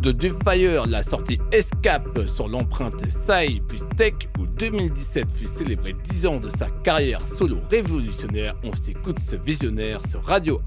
de Fire, la sortie Escape sur l'empreinte Sai plus Tech, où 2017 fut célébré 10 ans de sa carrière solo révolutionnaire. On s'écoute ce visionnaire sur Radio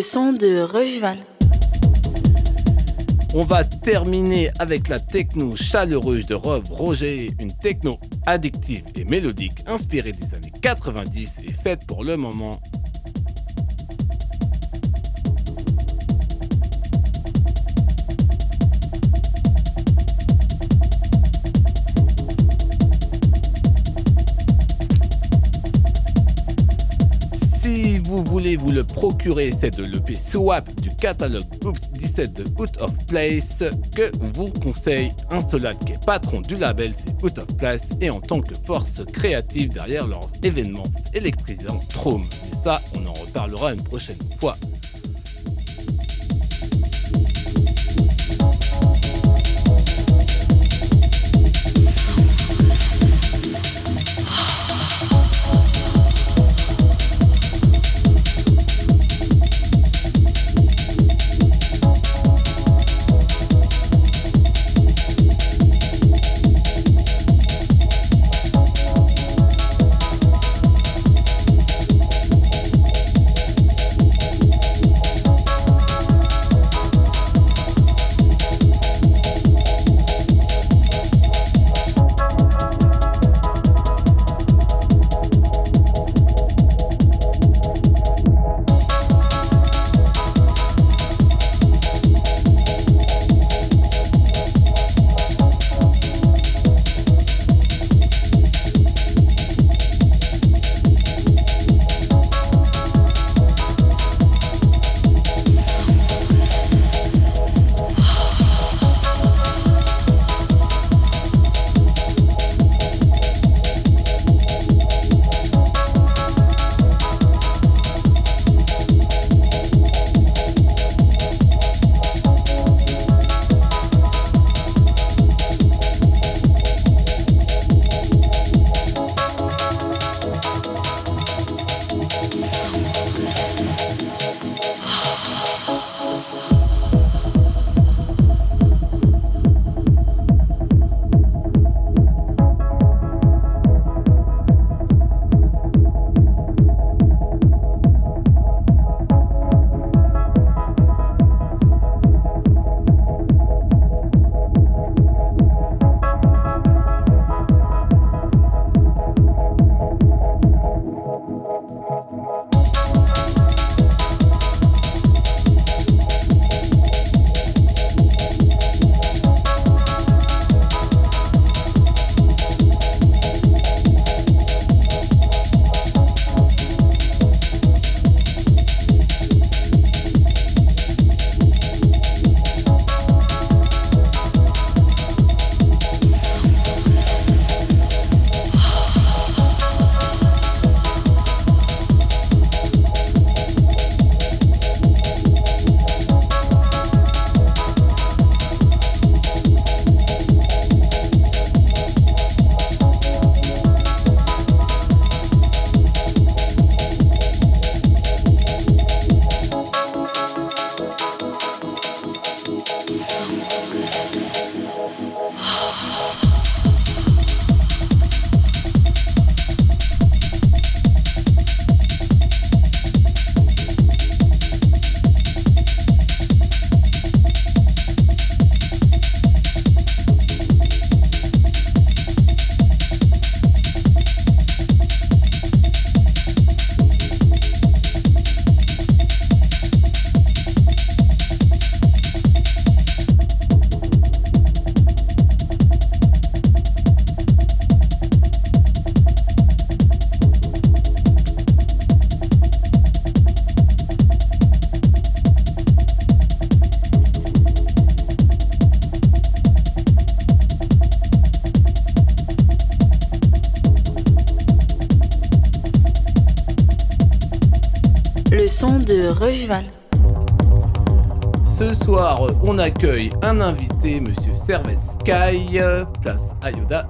Son de Revival. On va terminer avec la techno chaleureuse de Rob Roger, une techno addictive et mélodique inspirée des années 90 et faite pour le moment vous le procurer, c'est de l'EP Swap du catalogue Oops 17 de Out of Place que vous conseille un solade qui est patron du label, c'est Out of Place, et en tant que force créative derrière leur événement électrisant Trome. Mais ça, on en reparlera une prochaine fois. Ce soir, on accueille un invité, Monsieur Servet Sky, place Ayoda.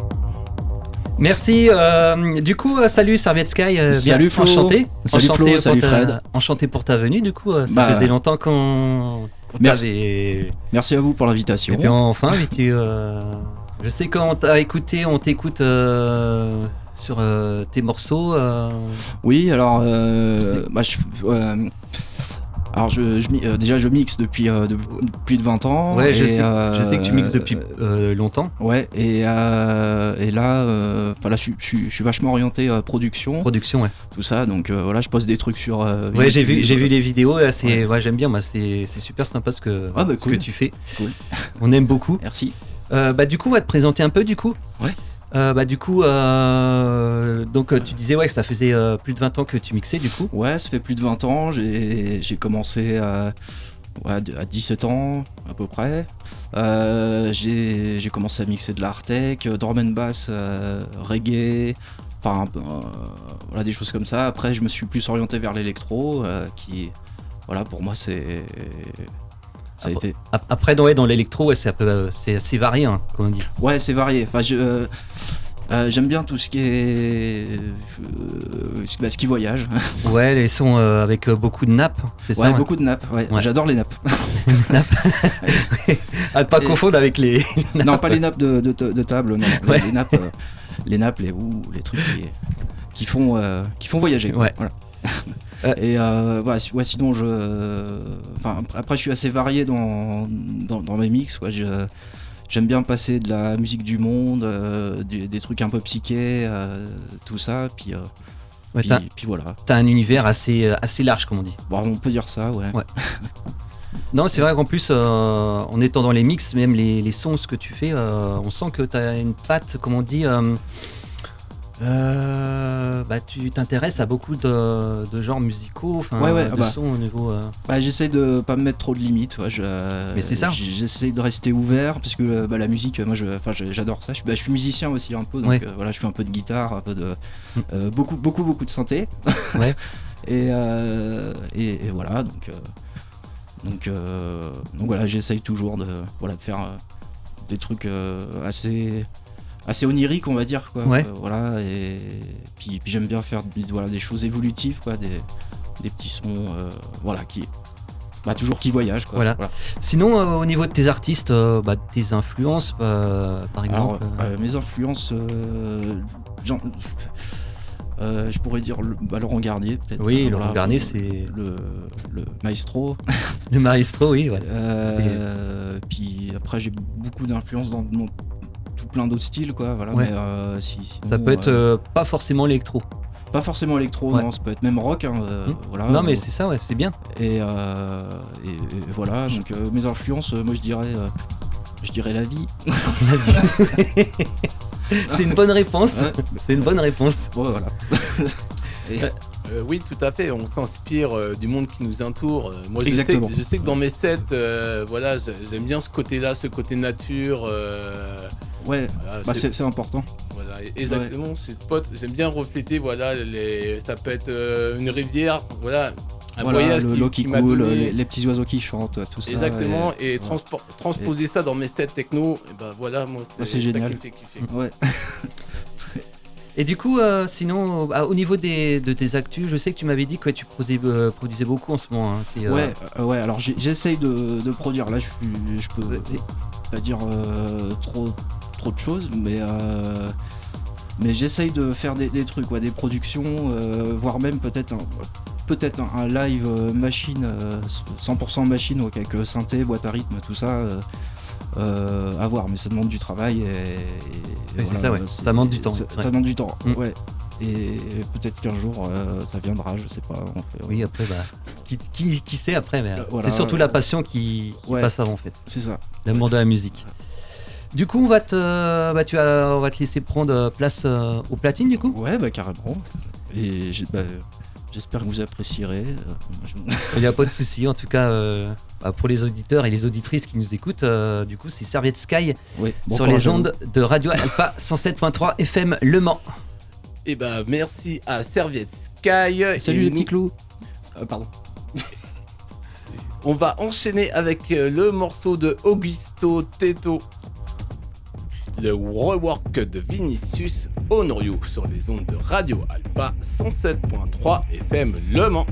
Merci. Euh, du coup, euh, salut Serviette Sky. Euh, salut Flo. Enchanté. Salut enchanté salut Fred. Enchanté pour ta venue. Du coup, ça bah, faisait longtemps qu'on Merci. Merci à vous pour l'invitation. Et puis enfin, tu, je sais qu'on t'a écouté, on t'écoute sur tes morceaux. Oui, alors, bah, je, Alors je, euh, déjà je mixe depuis plus de 20 ans. Ouais, je, sais, je sais que tu mixes depuis longtemps. Ouais, et, et là, voilà, je, suis vachement orienté production. Production, ouais. Tout ça, donc voilà, je poste des trucs sur. ouais, j'ai vu, j'ai vu les vidéos. C'est, ouais. j'aime bien. C'est, super sympa ce que, ah, bah, ce que tu fais. Cool. On aime beaucoup. Merci. bah du coup, on va te présenter un peu du coup. Ouais. Euh, bah du coup, euh, donc tu disais ouais que ça faisait euh, plus de 20 ans que tu mixais du coup. Ouais, ça fait plus de 20 ans. J'ai commencé à, à 17 ans à peu près. J'ai commencé à mixer de l'Artec, drum and bass, reggae, enfin voilà des choses comme ça. Après, je me suis plus orienté vers l'électro, qui voilà pour moi c'est après, été... après dans, dans l'électro, c'est assez varié, hein, comme on dit. Ouais, c'est varié. Enfin, euh, euh, j'aime bien tout ce qui est. Euh, bah, ce qui voyage. Ouais, les sons avec beaucoup de nappes, c'est ouais, beaucoup de nappes. Ouais. J'adore les nappes. nappes. à pas confondre avec les. non, pas les nappes de, de, table, non. Les, nappes, les nappes, les ou les trucs qui, font, qui font voyager. Ouais. Voilà. Et euh, ouais, sinon, je. Enfin, après, je suis assez varié dans, dans, mes mix. Quoi. J'aime bien passer de la musique du monde, euh, des, trucs un peu psychés, euh, tout ça. Puis, ouais, puis, puis, voilà. T'as un univers assez, assez large, comme on dit. Bon, on peut dire ça, ouais. ouais. non, c'est vrai qu'en plus, en étant dans les mix, même les, les sons, ce que tu fais, on sent que t'as une patte, comme on dit euh, bah, tu t'intéresses à beaucoup de, genres musicaux, enfin, ouais, de bah. sons au niveau. Euh. Bah, j'essaie de pas me mettre trop de limites. je, Mais c'est ça. J'essaie de rester ouvert parce que bah, la musique, moi, j'adore ça. Je, bah, je, suis musicien aussi un peu, donc euh, voilà, je fais un peu de guitare, un peu de mm. beaucoup, beaucoup, beaucoup de synthé. ouais. et, et, voilà, donc donc, donc voilà, j'essaye toujours de voilà de faire des trucs assez assez onirique, on va dire. Quoi. Ouais. Euh, voilà, et puis, puis j'aime bien faire voilà, des choses évolutives, quoi, des, des petits sons euh, voilà, qui. Bah, toujours qui voyagent. Quoi. Voilà. Sinon, euh, au niveau de tes artistes, bah, tes influences, par exemple Mes influences, je pourrais dire le, bah, Laurent Garnier, peut-être. Oui, Laurent Garnier, c'est. Le, le, maestro. le maestro, oui. Ouais. puis après, j'ai beaucoup d'influence dans mon plein d'autres styles, quoi. Voilà, euh, ça peut être euh, euh, pas forcément électro. Pas forcément électro, non, ça peut être même rock. Hein, hmm. voilà, non, mais c'est ça, ouais, c'est bien. Et, et, voilà, donc mes influences, moi je dirais, je dirais la vie. c'est une bonne réponse. C'est une bonne réponse. voilà. oui, tout à fait. On s'inspire du monde qui nous entoure. moi, je sais, je sais, que dans mes sets, voilà, j'aime bien ce côté-là, ce côté nature. Ouais, bah c'est important. Voilà, exactement. Ouais. j'aime bien refléter, voilà, les, ça peut être euh, une rivière, voilà, un voyage l'eau qui, coule, les, petits oiseaux qui chantent, tout ça. Exactement, et, transposer ça dans mes sets techno, et ben voilà, moi c'est génial. Ouais. Et du coup, euh, sinon, bah, au niveau des, de tes actus, je sais que tu m'avais dit que tu produisais, euh, produisais, beaucoup en ce moment. Hein, ouais, ouais, alors j'essaye de, de, produire. Là, je, je peux pas dire trop, trop de choses, mais, euh, mais j'essaye de faire des, trucs, des productions, euh, voire même peut-être un, peut-être un, live euh, machine, 100% machine, avec synthé, boîte à rythme, tout ça. À voir, mais ça demande du travail et, ça, ça demande du temps. Ça, demande du temps, mm. ouais. Et peut-être qu'un jour ça viendra, je sais pas. oui, après, bah, qui, qui, sait après, mais c'est surtout la passion qui, passe avant en fait. C'est ça. L'amour de la musique. Du coup, on va te, bah, tu vas, on va te laisser prendre place euh, au platine, du coup? Ouais, bah carrément. Et bah, j'espère que vous apprécierez. Il n'y a pas de souci. En tout cas, euh, bah, pour les auditeurs et les auditrices qui nous écoutent, euh, du coup, c'est Serviette Sky sur les ondes de Radio Alpha 107.3 FM Le Mans. Et eh bah, merci à Serviette Sky. Salut les petits clous. pardon. On va enchaîner avec le morceau de Augusto Teto le rework de Vinicius Honorio sur les ondes de Radio Alpha 107.3 FM Le Mans.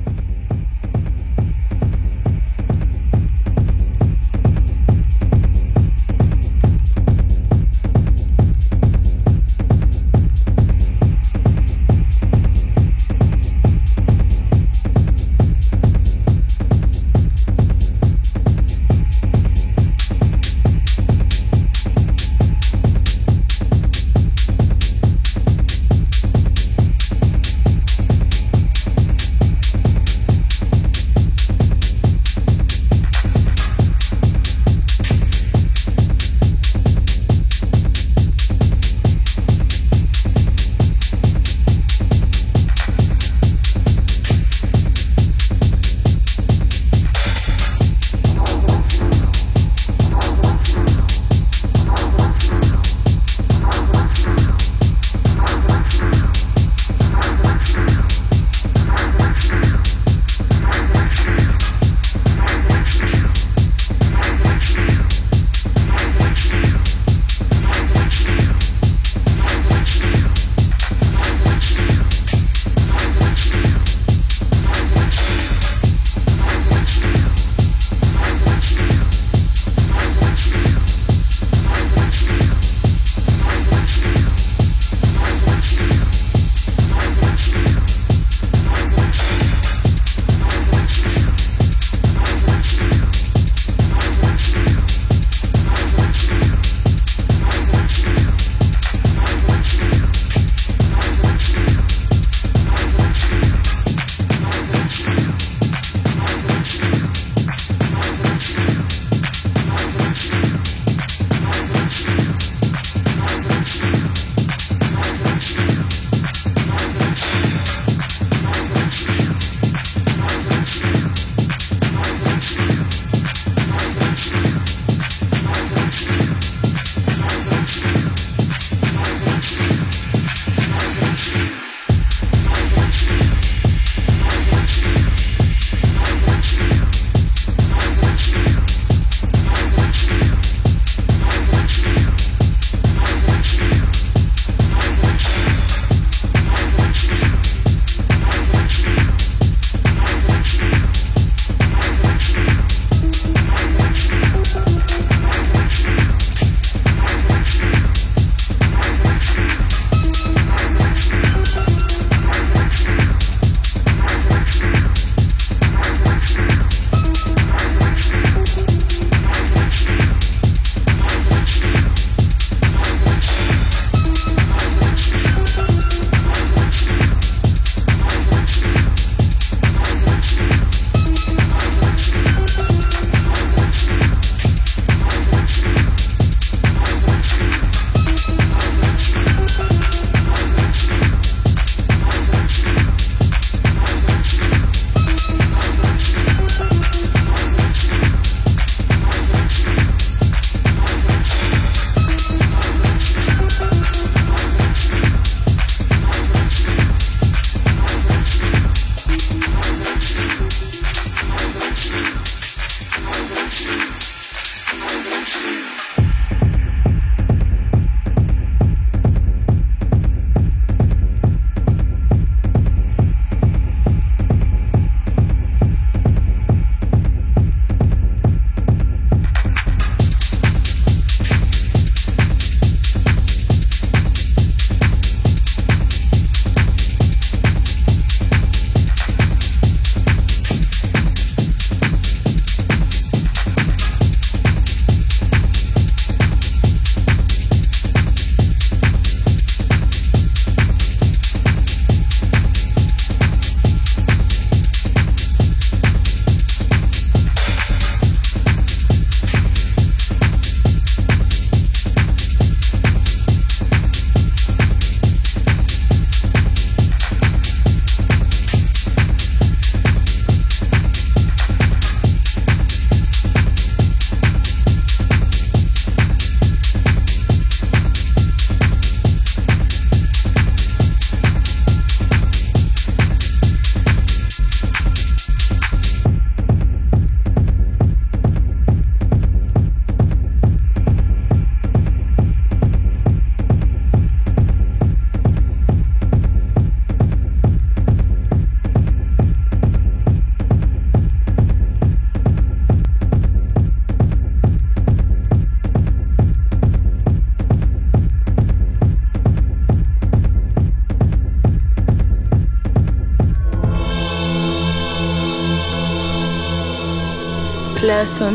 Place au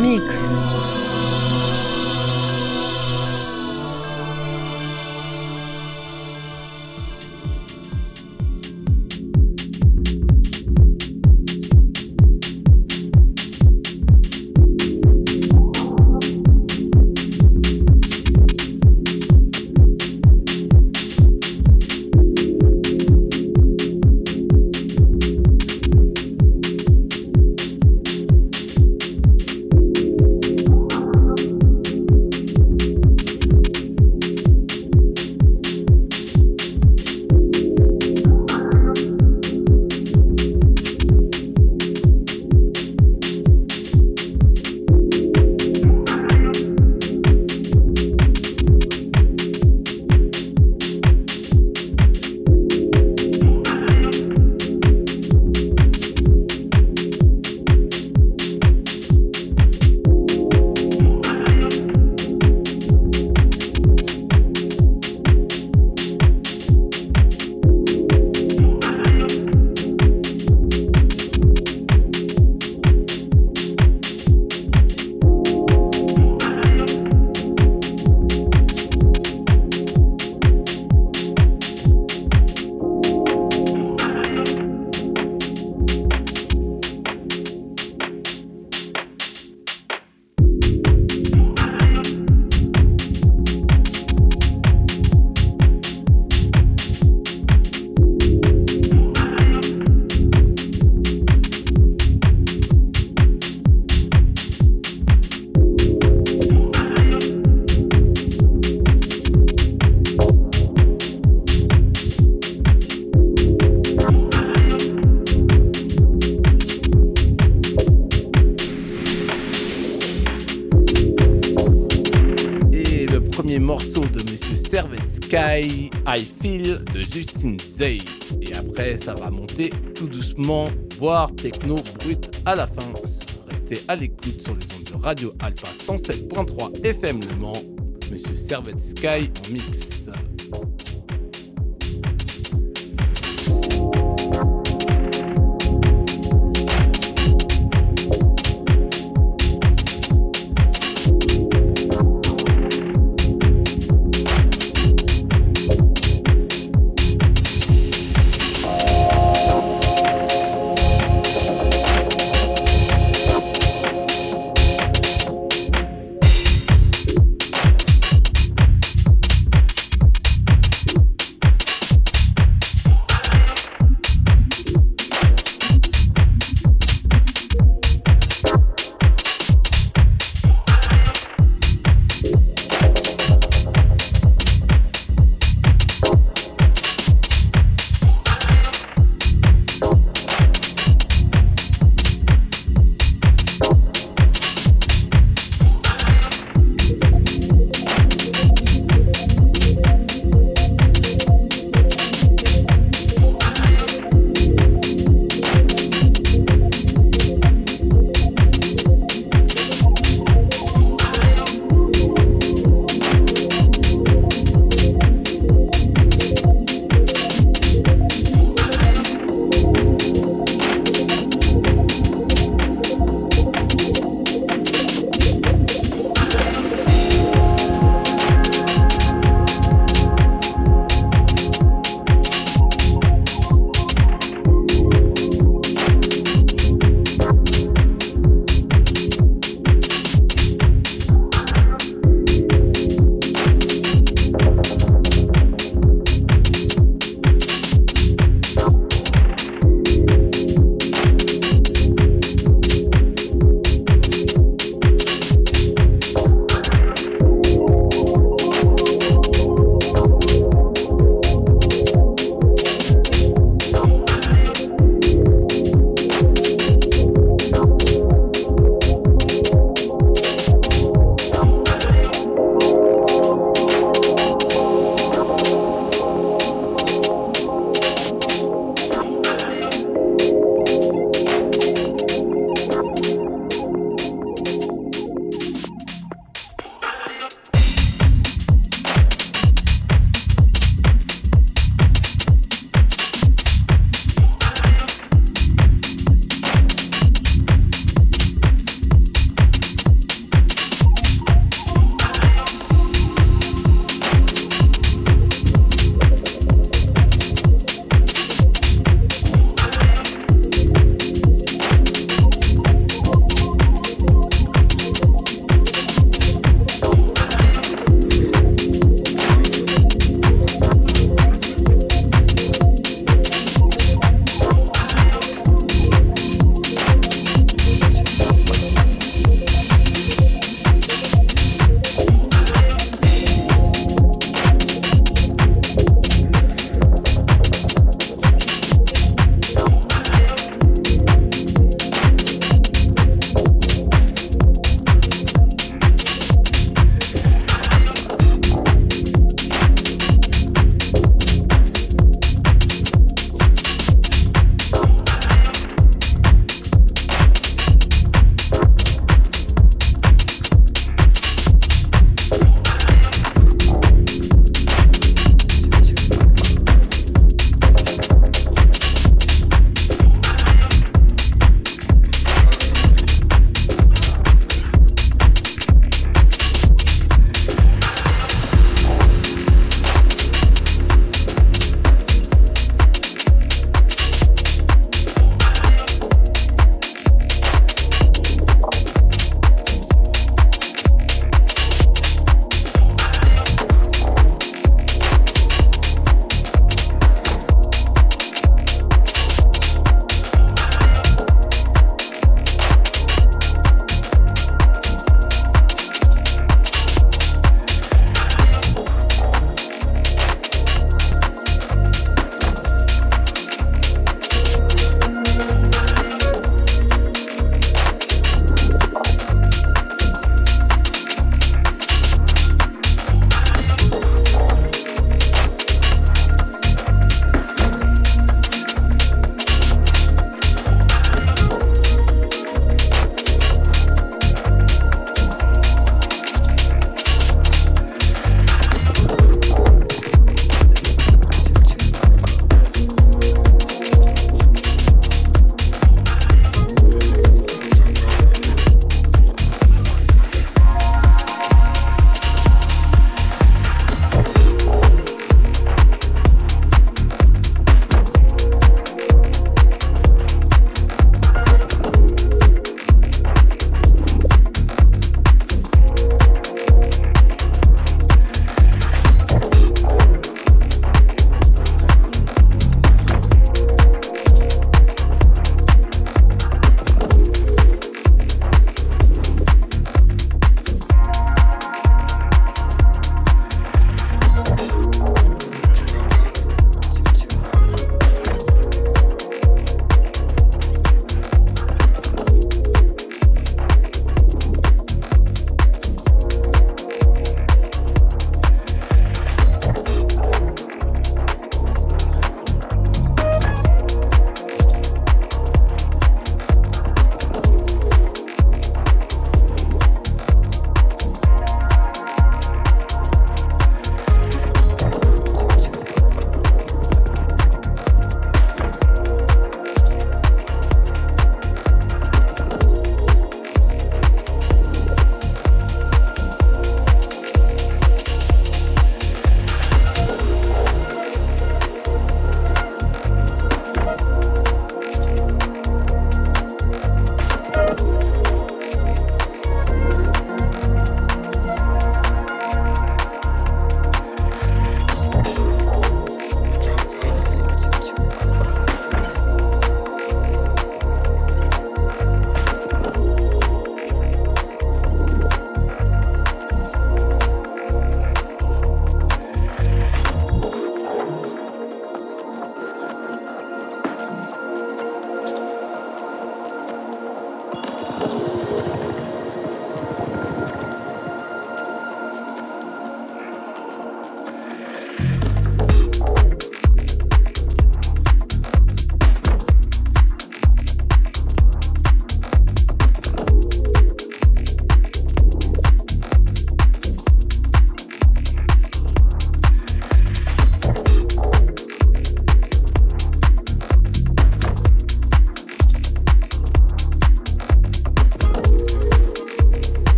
mix. I Feel de Justin Zay. Et après, ça va monter tout doucement, voire techno brut à la fin. Restez à l'écoute sur les ondes de Radio Alpha 107.3 FM Le Mans. Monsieur Servette Sky en mix.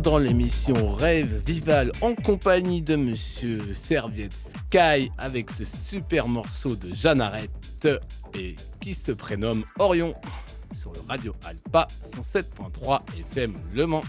Dans l'émission Rêve Vival en compagnie de Monsieur Serviette Sky avec ce super morceau de Jeanne et qui se prénomme Orion sur le Radio Alpa 107.3 FM Le Mans.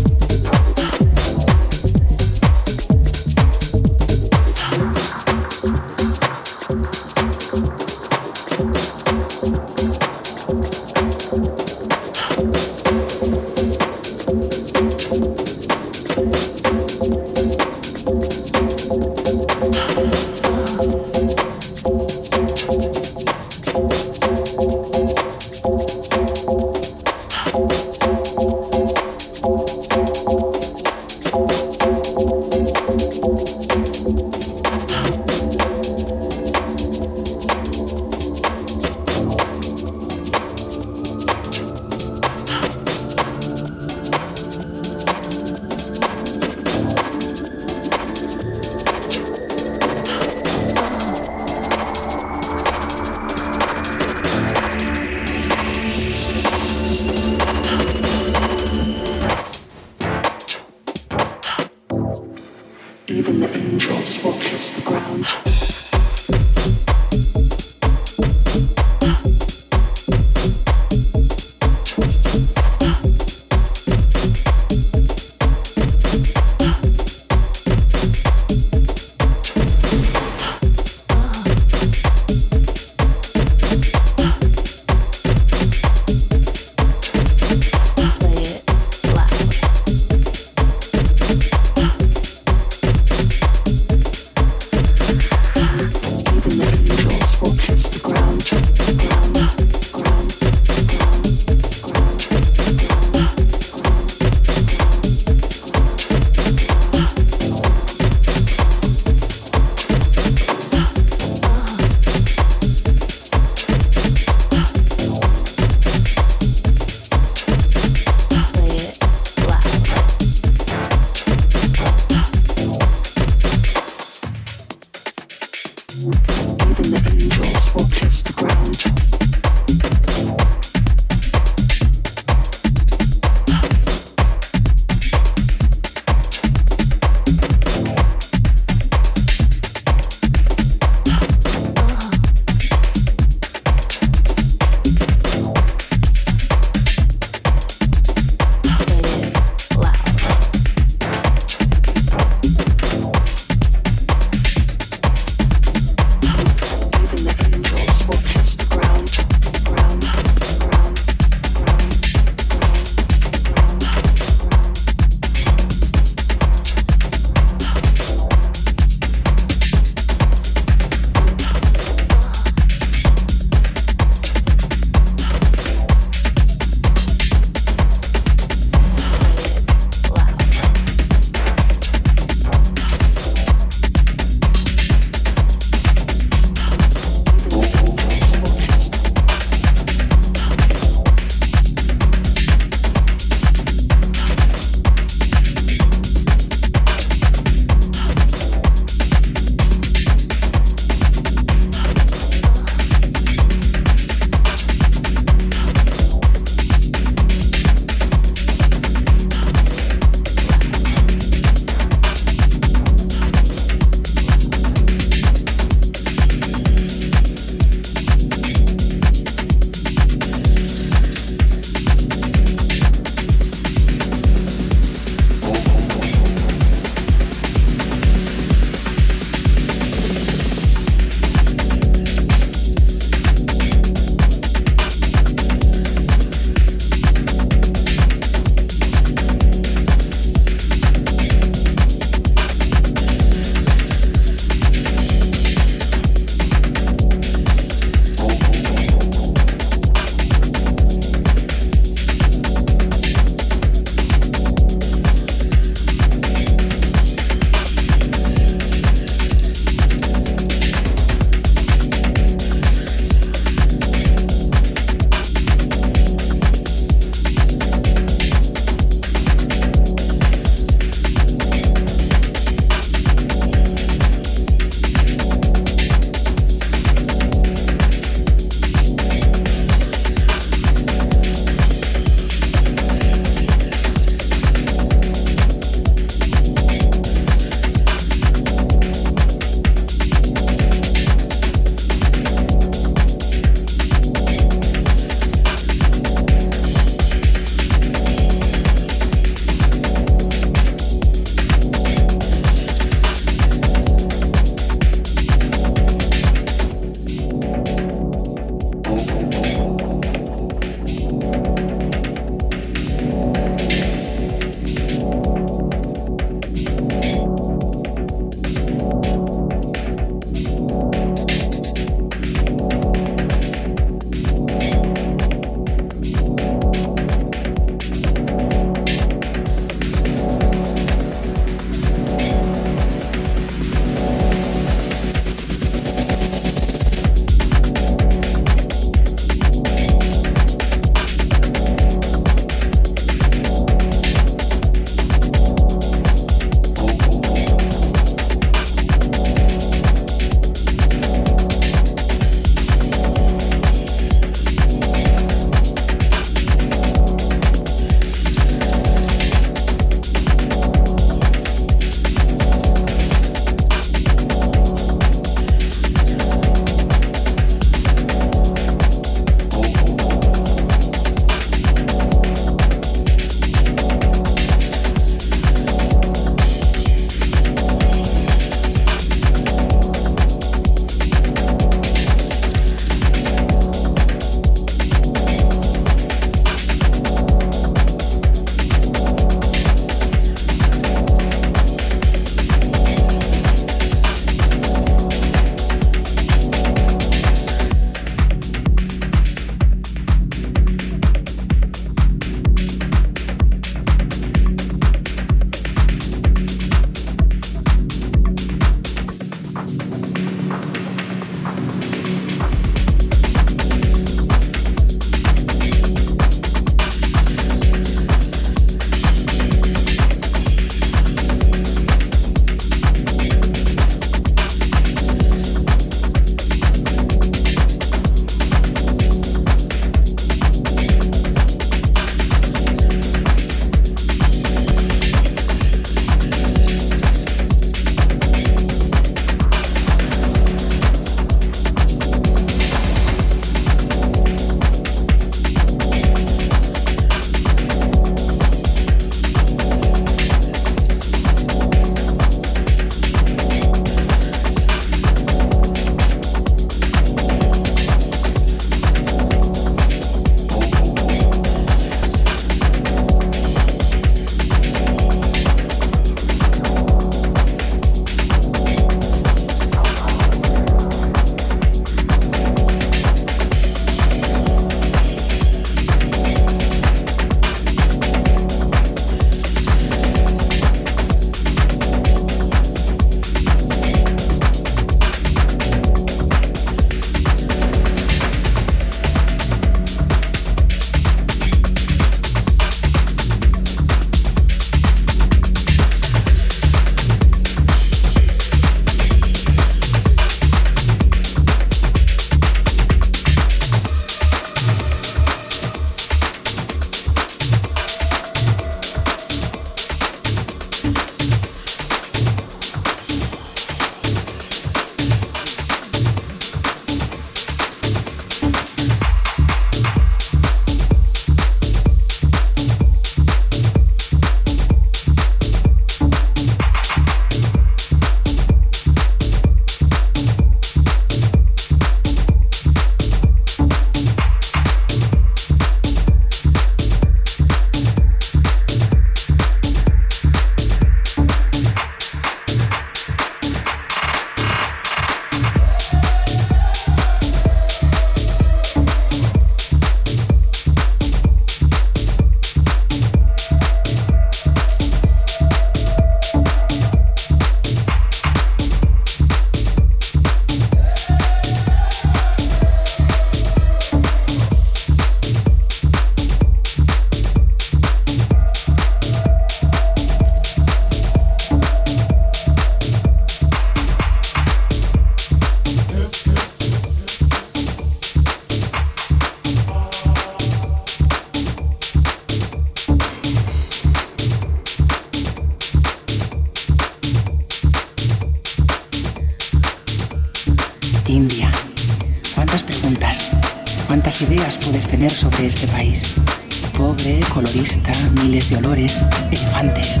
Elefantes.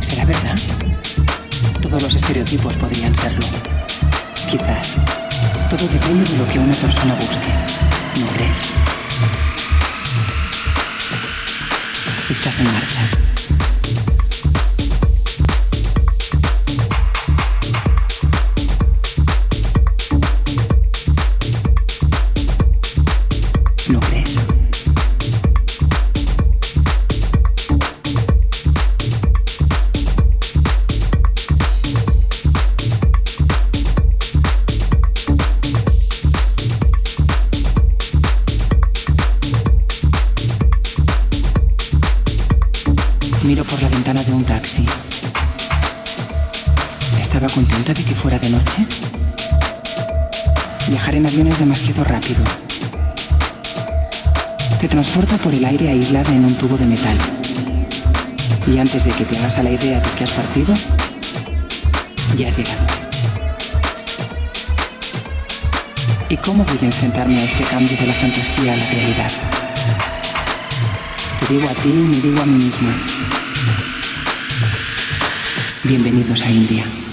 ¿Será verdad? Todos los estereotipos podrían serlo. Quizás. Todo depende de lo que una persona busque. ¿No crees? Estás en marcha. De metal. Y antes de que te hagas a la idea de que has partido, ya has llegado. ¿Y cómo voy a enfrentarme a este cambio de la fantasía a la realidad? Te digo a ti y me digo a mí misma. Bienvenidos a India.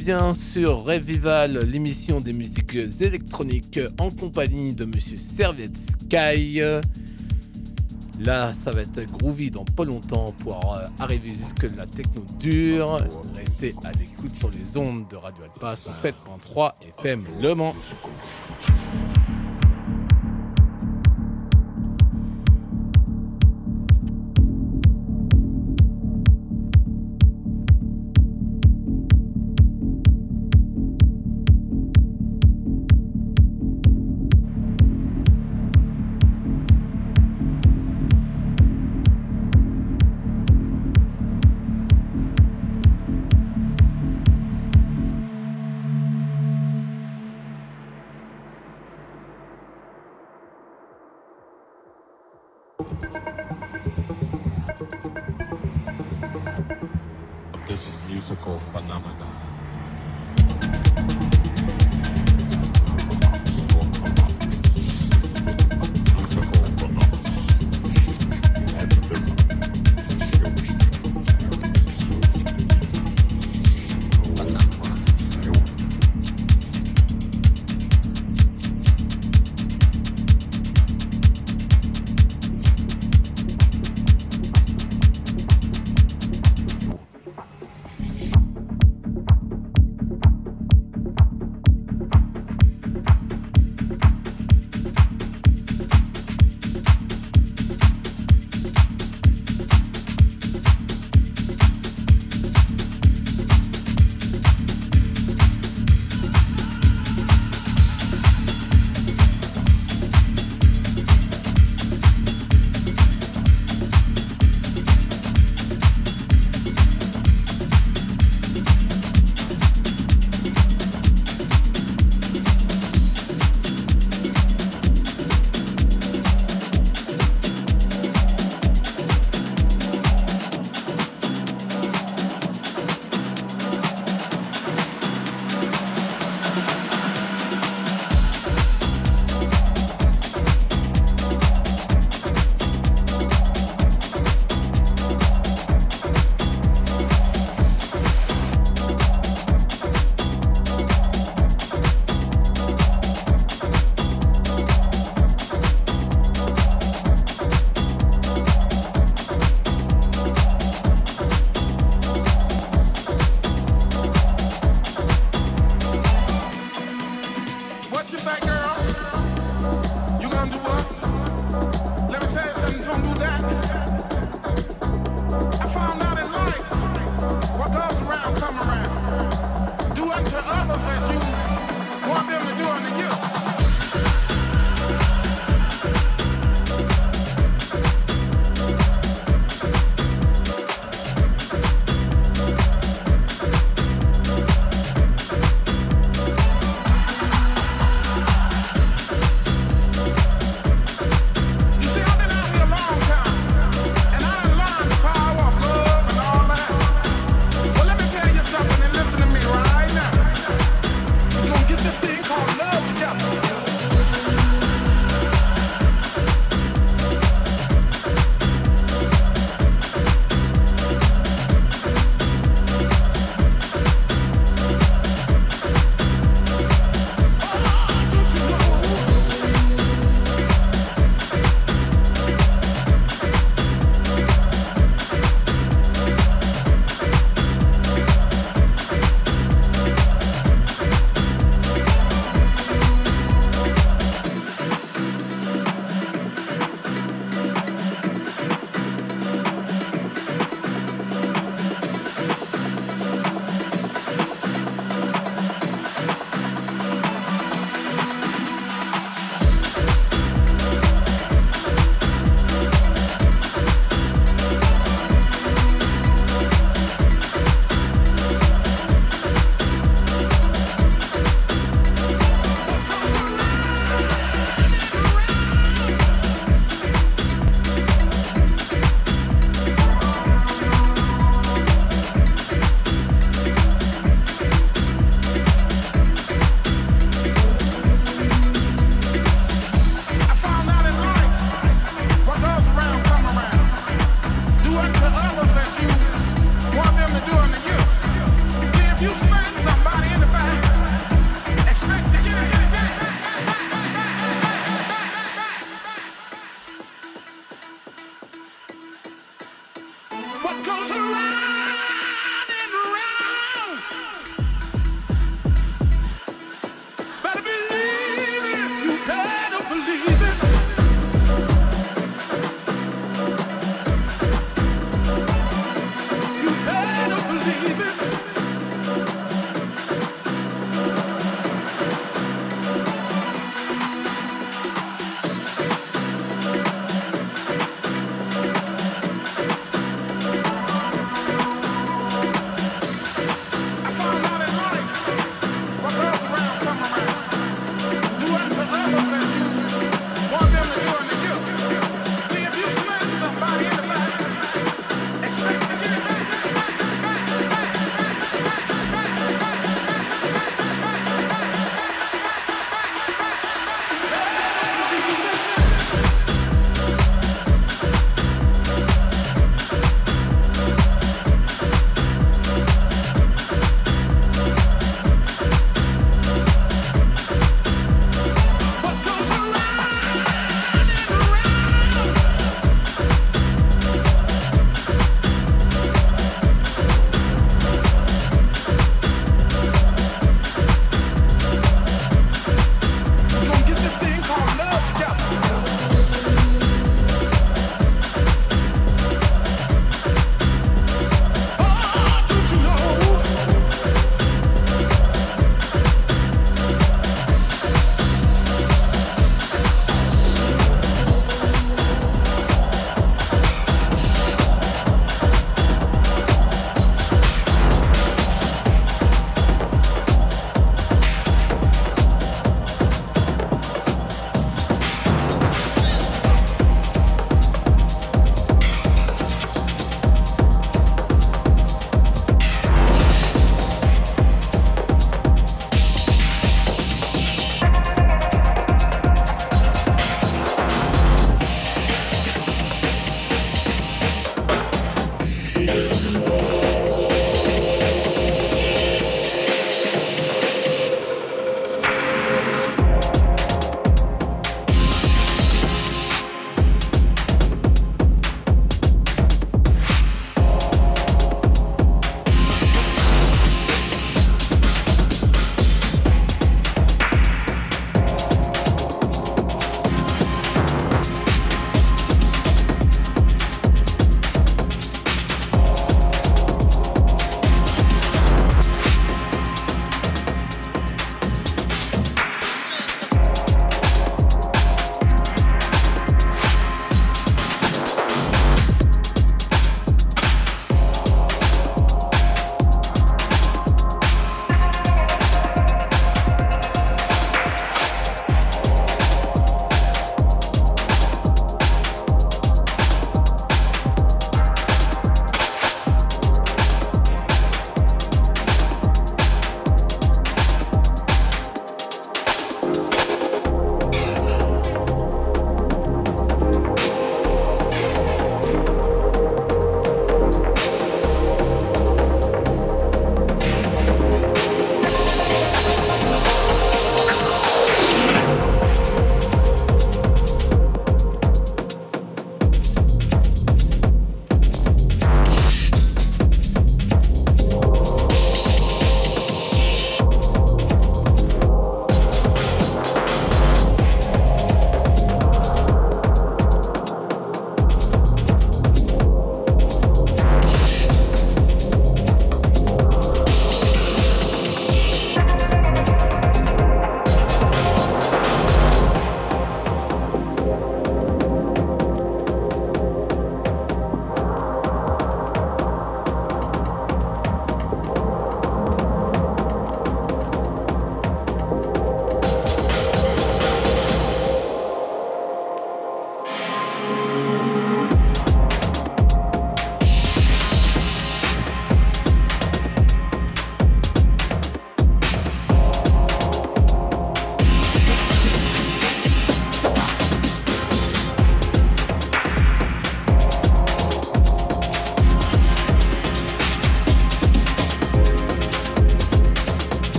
Bien sur Revival, l'émission des musiques électroniques en compagnie de Monsieur Serviette Sky. Là, ça va être groovy dans pas longtemps pour euh, arriver jusque la techno dure. Restez à l'écoute sur les ondes de Radio Alpha 7.3 FM Le Mans.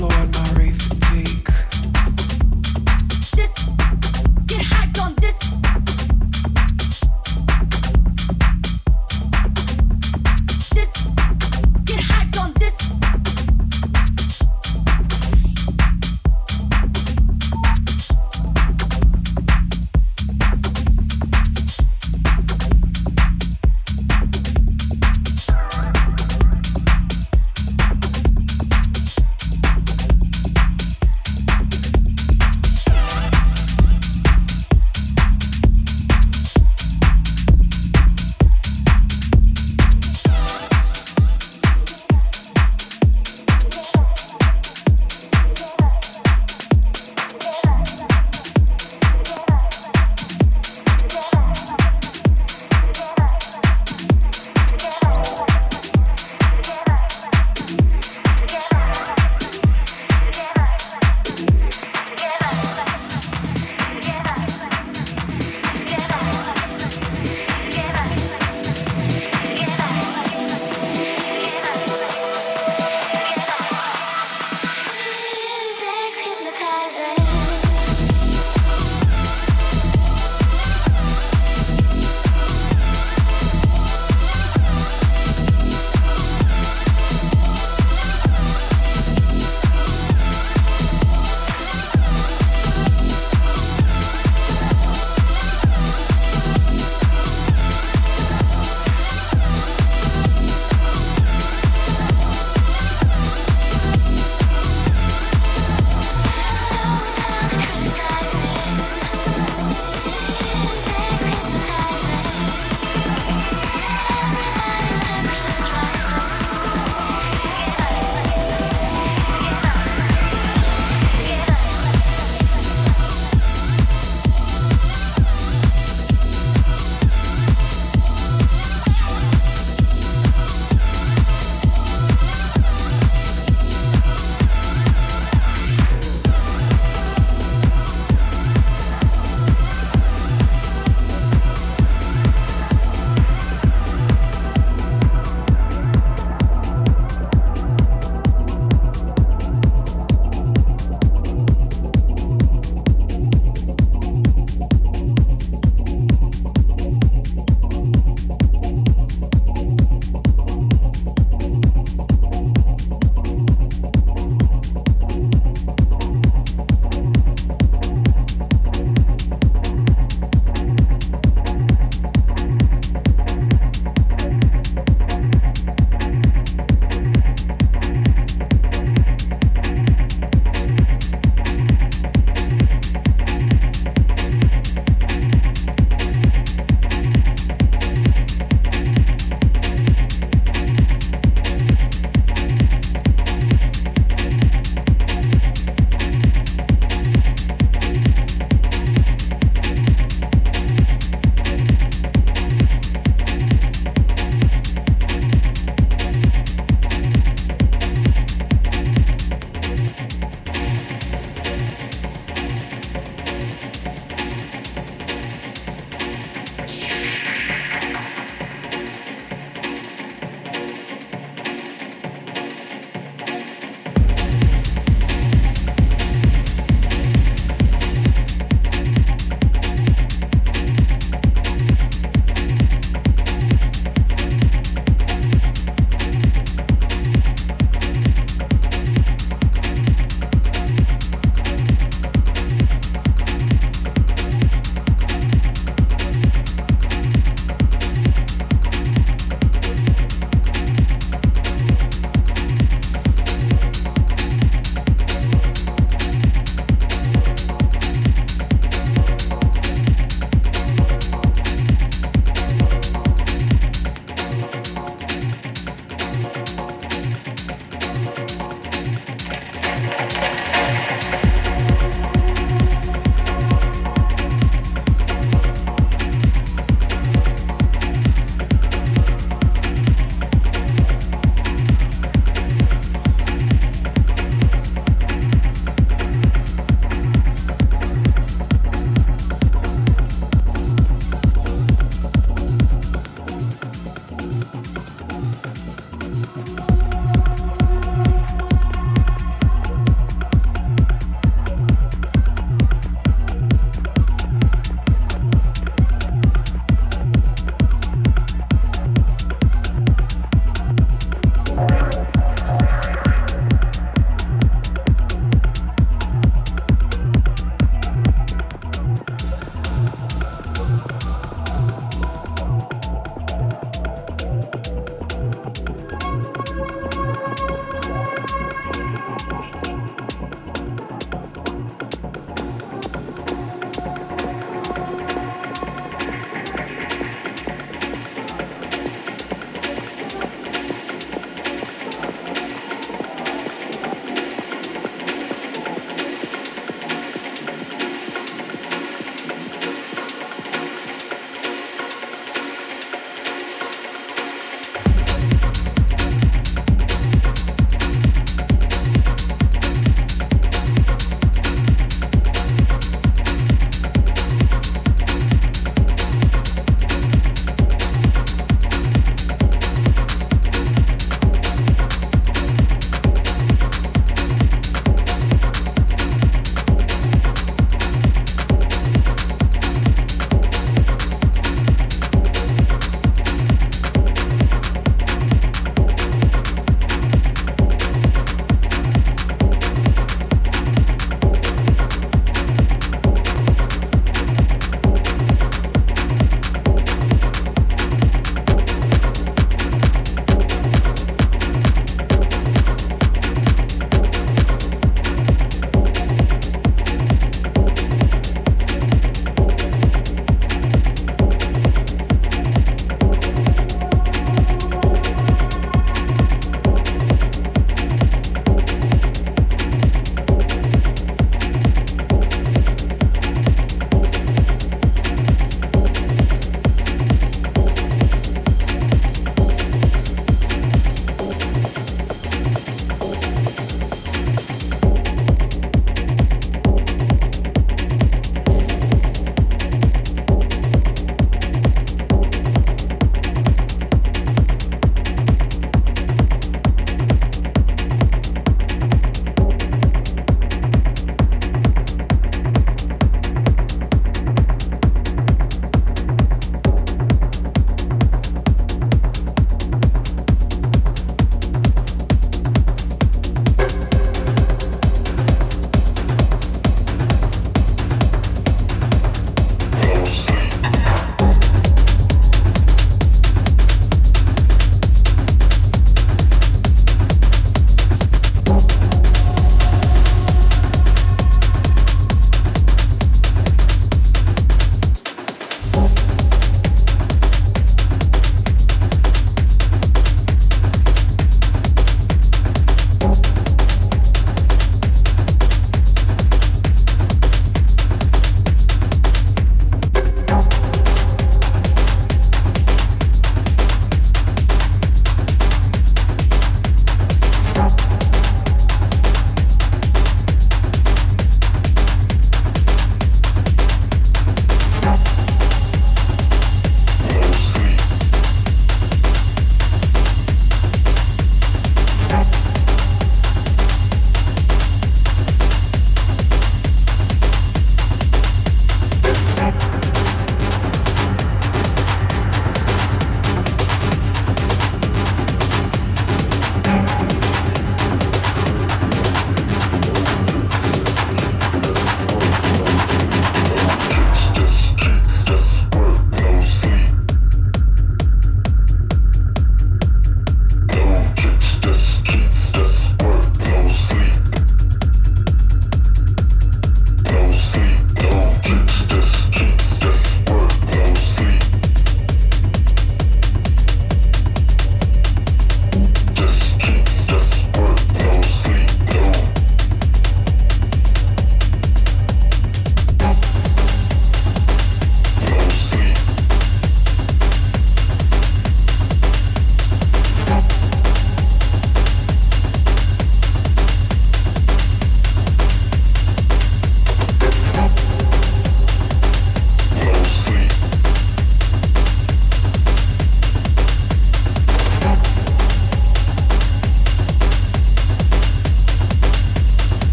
Lord, my wreath take. Just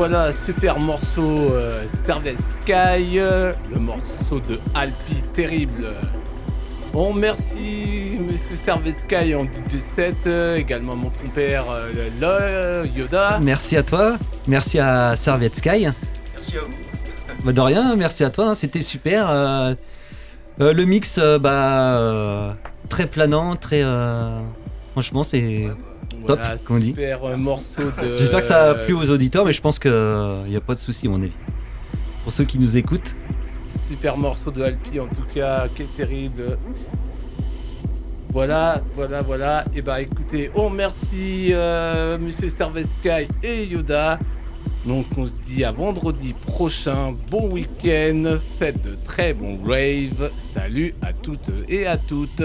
voilà, super morceau euh, Sky, le morceau de Alpi terrible. Bon, merci Monsieur Sky en DJ 7, euh, également mon compère euh, Yoda. Merci à toi, merci à Serviette Sky. Merci à vous. Bah de rien, merci à toi, hein, c'était super. Euh, le mix, bah, très planant, très. franchement, c'est top, dit. Super morceau de. J'espère que ça a plu aux auditeurs, mais je pense qu'il n'y a pas de souci, à mon avis. Pour ceux qui nous écoutent. Super morceau de Alpi, en tout cas, qui est terrible. Voilà, voilà, voilà. Et eh bah écoutez, on remercie euh, Monsieur Sky et Yoda. Donc on se dit à vendredi prochain. Bon week-end, faites de très bons raves. Salut à toutes et à toutes.